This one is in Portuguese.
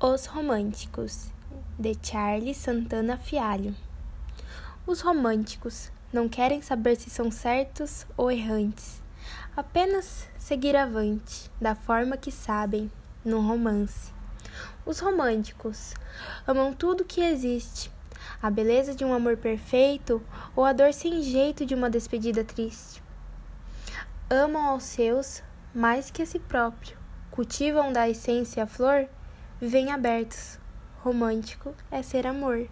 Os Românticos, de Charles Santana Fialho. Os românticos não querem saber se são certos ou errantes, apenas seguir avante, da forma que sabem, num romance. Os românticos amam tudo que existe, a beleza de um amor perfeito ou a dor sem jeito de uma despedida triste. Amam aos seus mais que a si próprio, cultivam da essência a flor vivem abertos. Romântico é ser amor.